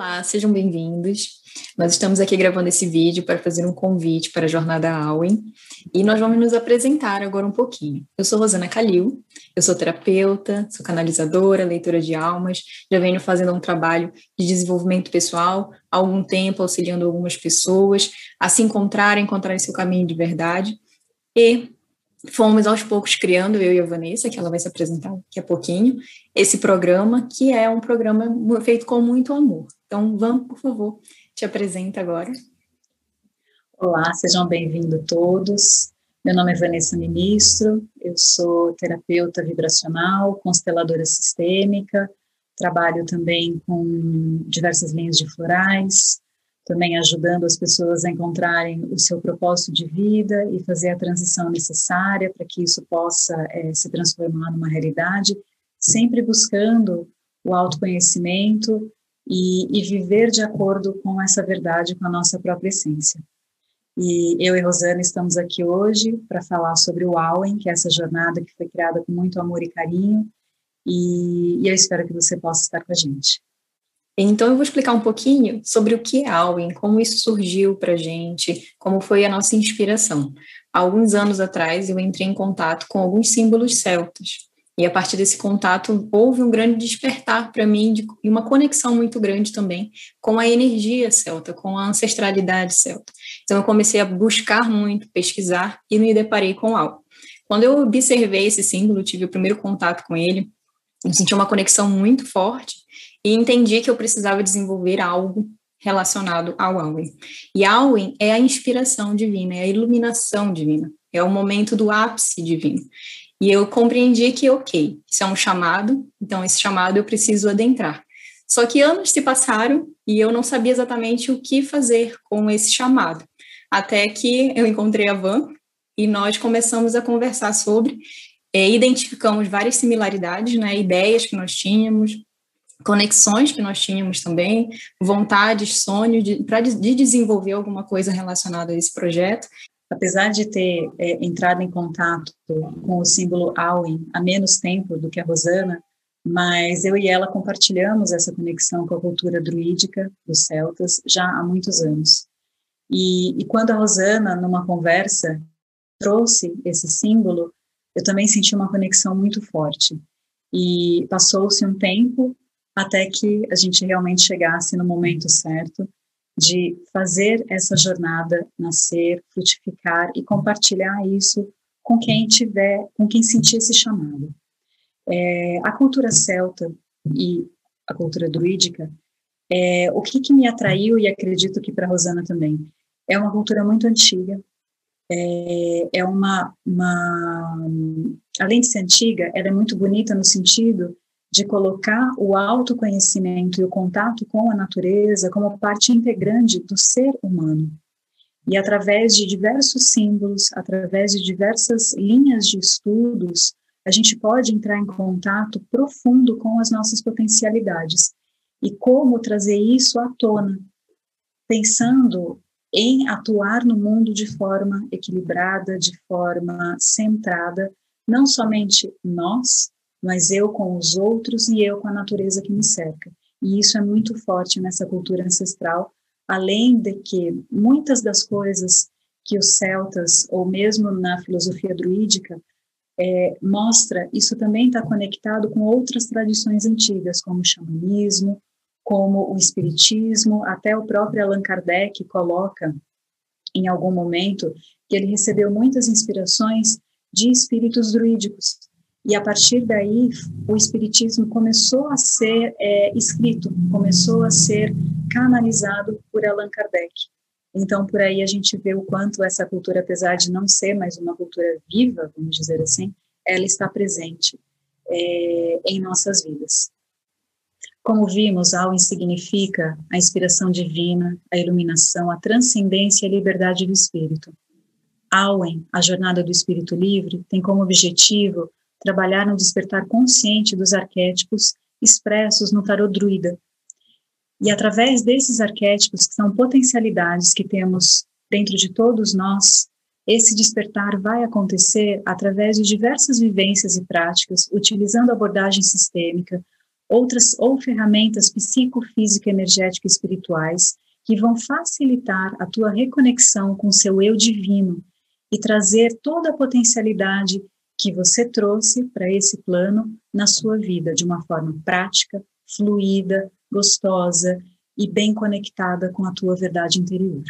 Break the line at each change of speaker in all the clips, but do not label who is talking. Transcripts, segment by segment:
Olá, sejam bem-vindos. Nós estamos aqui gravando esse vídeo para fazer um convite para a Jornada Alwen e nós vamos nos apresentar agora um pouquinho. Eu sou Rosana Calil, eu sou terapeuta, sou canalizadora, leitora de almas, já venho fazendo um trabalho de desenvolvimento pessoal há algum tempo, auxiliando algumas pessoas a se encontrarem, encontrarem seu caminho de verdade e fomos aos poucos criando, eu e a Vanessa, que ela vai se apresentar daqui a pouquinho, esse programa, que é um programa feito com muito amor. Então, vamos, por favor, te apresenta agora.
Olá, sejam bem-vindos todos. Meu nome é Vanessa Ministro, eu sou terapeuta vibracional, consteladora sistêmica, trabalho também com diversas linhas de florais, também ajudando as pessoas a encontrarem o seu propósito de vida e fazer a transição necessária para que isso possa é, se transformar numa realidade, sempre buscando o autoconhecimento e, e viver de acordo com essa verdade, com a nossa própria essência. E eu e Rosana estamos aqui hoje para falar sobre o Auen, que é essa jornada que foi criada com muito amor e carinho, e, e eu espero que você possa estar com a gente.
Então, eu vou explicar um pouquinho sobre o que é Alwyn, como isso surgiu para a gente, como foi a nossa inspiração. Há alguns anos atrás, eu entrei em contato com alguns símbolos celtas. E a partir desse contato, houve um grande despertar para mim de, e uma conexão muito grande também com a energia celta, com a ancestralidade celta. Então, eu comecei a buscar muito, pesquisar e me deparei com algo. Quando eu observei esse símbolo, tive o primeiro contato com ele, eu senti uma conexão muito forte e entendi que eu precisava desenvolver algo relacionado ao Alwyn. E Alwyn é a inspiração divina, é a iluminação divina, é o momento do ápice divino. E eu compreendi que, ok, isso é um chamado, então esse chamado eu preciso adentrar. Só que anos se passaram e eu não sabia exatamente o que fazer com esse chamado. Até que eu encontrei a Van e nós começamos a conversar sobre, é, identificamos várias similaridades, né, ideias que nós tínhamos, conexões que nós tínhamos também, vontades, sonhos de, pra, de desenvolver alguma coisa relacionada a esse projeto.
Apesar de ter é, entrado em contato com o símbolo Auen há menos tempo do que a Rosana, mas eu e ela compartilhamos essa conexão com a cultura druídica dos celtas já há muitos anos. E, e quando a Rosana, numa conversa, trouxe esse símbolo, eu também senti uma conexão muito forte. E passou-se um tempo até que a gente realmente chegasse no momento certo de fazer essa jornada nascer, frutificar e compartilhar isso com quem tiver, com quem sentir esse chamado. É, a cultura celta e a cultura druídica, é, o que, que me atraiu e acredito que para Rosana também é uma cultura muito antiga. É, é uma, uma, além de ser antiga, ela é muito bonita no sentido de colocar o autoconhecimento e o contato com a natureza como parte integrante do ser humano. E através de diversos símbolos, através de diversas linhas de estudos, a gente pode entrar em contato profundo com as nossas potencialidades. E como trazer isso à tona, pensando em atuar no mundo de forma equilibrada, de forma centrada, não somente nós, mas eu com os outros e eu com a natureza que me cerca. E isso é muito forte nessa cultura ancestral, além de que muitas das coisas que os celtas, ou mesmo na filosofia druídica, é, mostra, isso também está conectado com outras tradições antigas, como o xamanismo, como o espiritismo, até o próprio Allan Kardec coloca em algum momento que ele recebeu muitas inspirações de espíritos druídicos, e a partir daí, o Espiritismo começou a ser é, escrito, começou a ser canalizado por Allan Kardec. Então, por aí a gente vê o quanto essa cultura, apesar de não ser mais uma cultura viva, vamos dizer assim, ela está presente é, em nossas vidas. Como vimos, Alwyn significa a inspiração divina, a iluminação, a transcendência e a liberdade do espírito. Alwyn, a jornada do espírito livre, tem como objetivo trabalhar no despertar consciente dos arquétipos expressos no tarot druida. E através desses arquétipos, que são potencialidades que temos dentro de todos nós, esse despertar vai acontecer através de diversas vivências e práticas, utilizando abordagem sistêmica, outras ou ferramentas psicofísico, energético e espirituais que vão facilitar a tua reconexão com o seu eu divino e trazer toda a potencialidade que você trouxe para esse plano na sua vida de uma forma prática, fluida, gostosa e bem conectada com a tua verdade interior.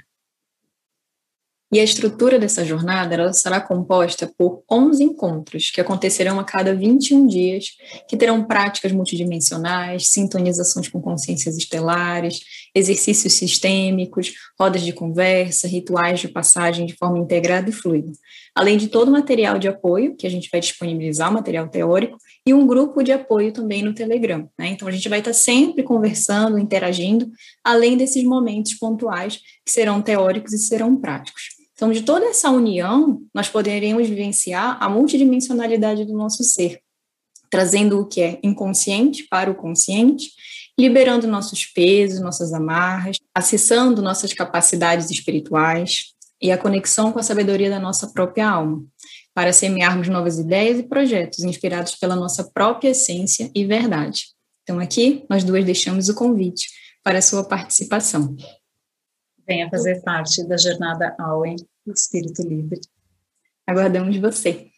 E a estrutura dessa jornada ela será composta por 11 encontros, que acontecerão a cada 21 dias, que terão práticas multidimensionais, sintonizações com consciências estelares, exercícios sistêmicos, rodas de conversa, rituais de passagem de forma integrada e fluida. Além de todo o material de apoio, que a gente vai disponibilizar, material teórico, e um grupo de apoio também no Telegram. Né? Então, a gente vai estar sempre conversando, interagindo, além desses momentos pontuais que serão teóricos e serão práticos. Então, de toda essa união, nós poderemos vivenciar a multidimensionalidade do nosso ser, trazendo o que é inconsciente para o consciente, liberando nossos pesos, nossas amarras, acessando nossas capacidades espirituais e a conexão com a sabedoria da nossa própria alma, para semearmos novas ideias e projetos inspirados pela nossa própria essência e verdade. Então, aqui, nós duas deixamos o convite para a sua participação.
Venha fazer parte da jornada Auen Espírito Livre.
Aguardamos você.